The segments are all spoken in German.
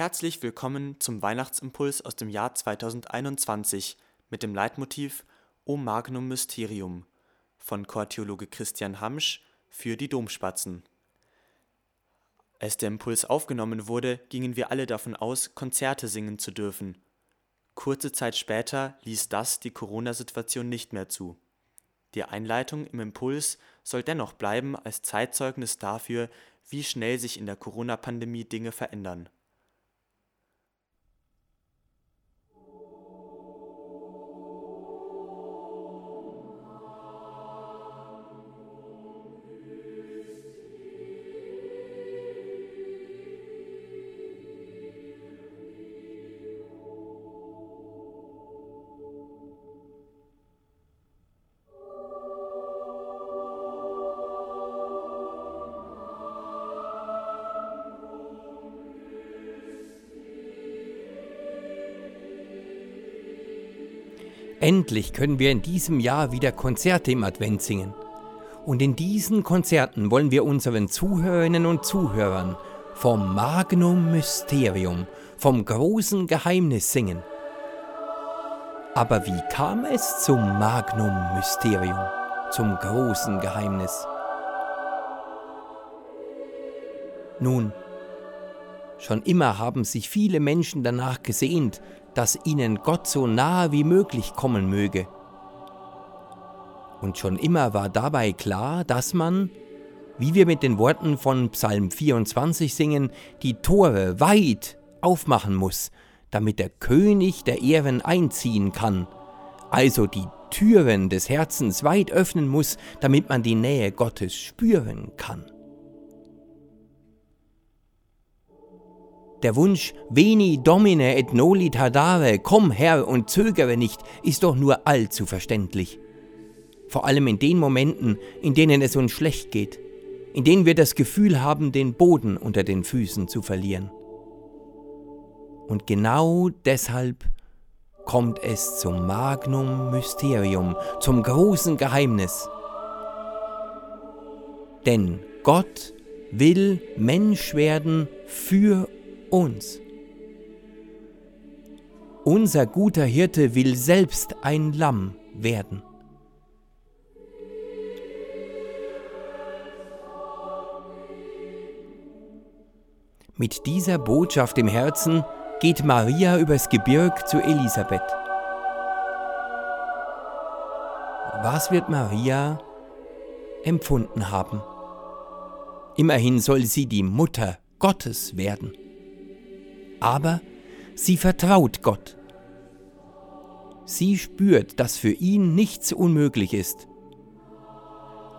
Herzlich willkommen zum Weihnachtsimpuls aus dem Jahr 2021 mit dem Leitmotiv O Magnum Mysterium von Chortheologe Christian Hamsch für die Domspatzen. Als der Impuls aufgenommen wurde, gingen wir alle davon aus, Konzerte singen zu dürfen. Kurze Zeit später ließ das die Corona-Situation nicht mehr zu. Die Einleitung im Impuls soll dennoch bleiben als Zeitzeugnis dafür, wie schnell sich in der Corona-Pandemie Dinge verändern. Endlich können wir in diesem Jahr wieder Konzerte im Advent singen. Und in diesen Konzerten wollen wir unseren Zuhörerinnen und Zuhörern vom Magnum Mysterium, vom großen Geheimnis singen. Aber wie kam es zum Magnum Mysterium, zum großen Geheimnis? Nun, schon immer haben sich viele Menschen danach gesehnt, dass ihnen Gott so nahe wie möglich kommen möge. Und schon immer war dabei klar, dass man, wie wir mit den Worten von Psalm 24 singen, die Tore weit aufmachen muss, damit der König der Ehren einziehen kann, also die Türen des Herzens weit öffnen muss, damit man die Nähe Gottes spüren kann. Der Wunsch Veni Domine et noli tardare, komm Herr und zögere nicht, ist doch nur allzu verständlich. Vor allem in den Momenten, in denen es uns schlecht geht, in denen wir das Gefühl haben, den Boden unter den Füßen zu verlieren. Und genau deshalb kommt es zum Magnum Mysterium, zum großen Geheimnis. Denn Gott will Mensch werden für uns. Unser guter Hirte will selbst ein Lamm werden. Mit dieser Botschaft im Herzen geht Maria übers Gebirg zu Elisabeth. Was wird Maria empfunden haben? Immerhin soll sie die Mutter Gottes werden aber sie vertraut Gott. Sie spürt, dass für ihn nichts unmöglich ist.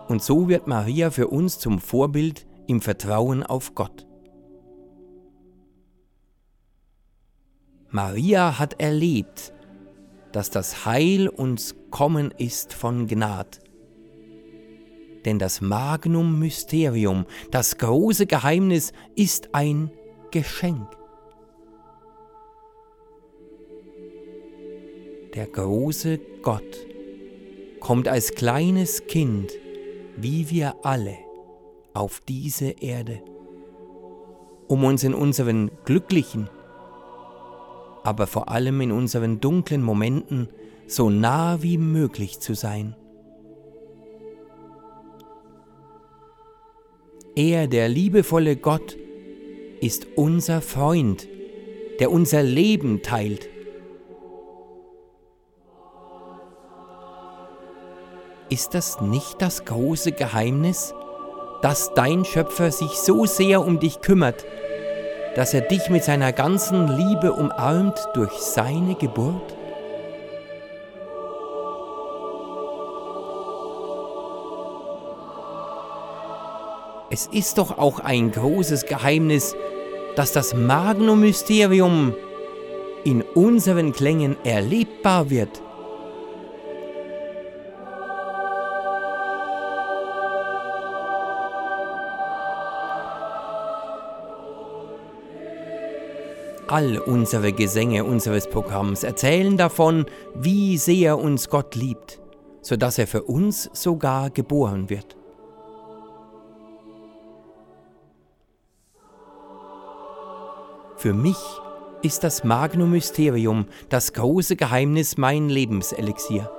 Und so wird Maria für uns zum Vorbild im Vertrauen auf Gott. Maria hat erlebt, dass das Heil uns kommen ist von Gnad. Denn das Magnum Mysterium, das große Geheimnis, ist ein Geschenk. Der große Gott, kommt als kleines Kind, wie wir alle, auf diese Erde, um uns in unseren glücklichen, aber vor allem in unseren dunklen Momenten so nah wie möglich zu sein. Er, der liebevolle Gott, ist unser Freund, der unser Leben teilt Ist das nicht das große Geheimnis, dass dein Schöpfer sich so sehr um dich kümmert, dass er dich mit seiner ganzen Liebe umarmt durch seine Geburt? Es ist doch auch ein großes Geheimnis, dass das Magnum-Mysterium in unseren Klängen erlebbar wird. All unsere Gesänge unseres Programms erzählen davon, wie sehr uns Gott liebt, sodass er für uns sogar geboren wird. Für mich ist das Magnum Mysterium das große Geheimnis mein Lebenselixier.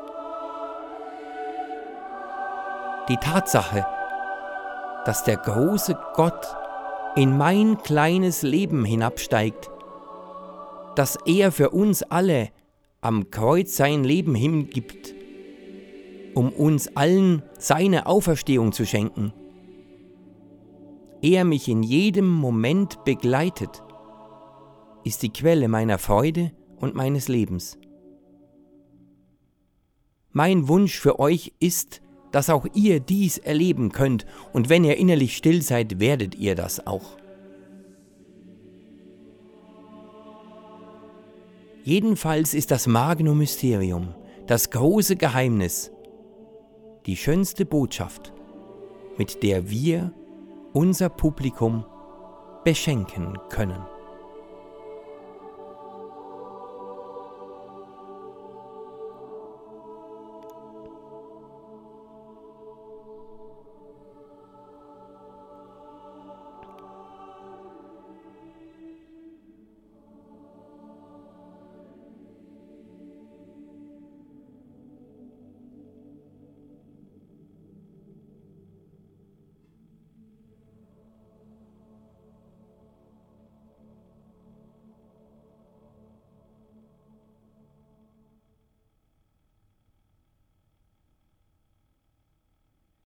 Die Tatsache, dass der große Gott in mein kleines Leben hinabsteigt, dass er für uns alle am Kreuz sein Leben hingibt, um uns allen seine Auferstehung zu schenken. Er mich in jedem Moment begleitet, ist die Quelle meiner Freude und meines Lebens. Mein Wunsch für euch ist, dass auch ihr dies erleben könnt, und wenn ihr innerlich still seid, werdet ihr das auch. Jedenfalls ist das Magnum Mysterium, das große Geheimnis, die schönste Botschaft, mit der wir unser Publikum beschenken können.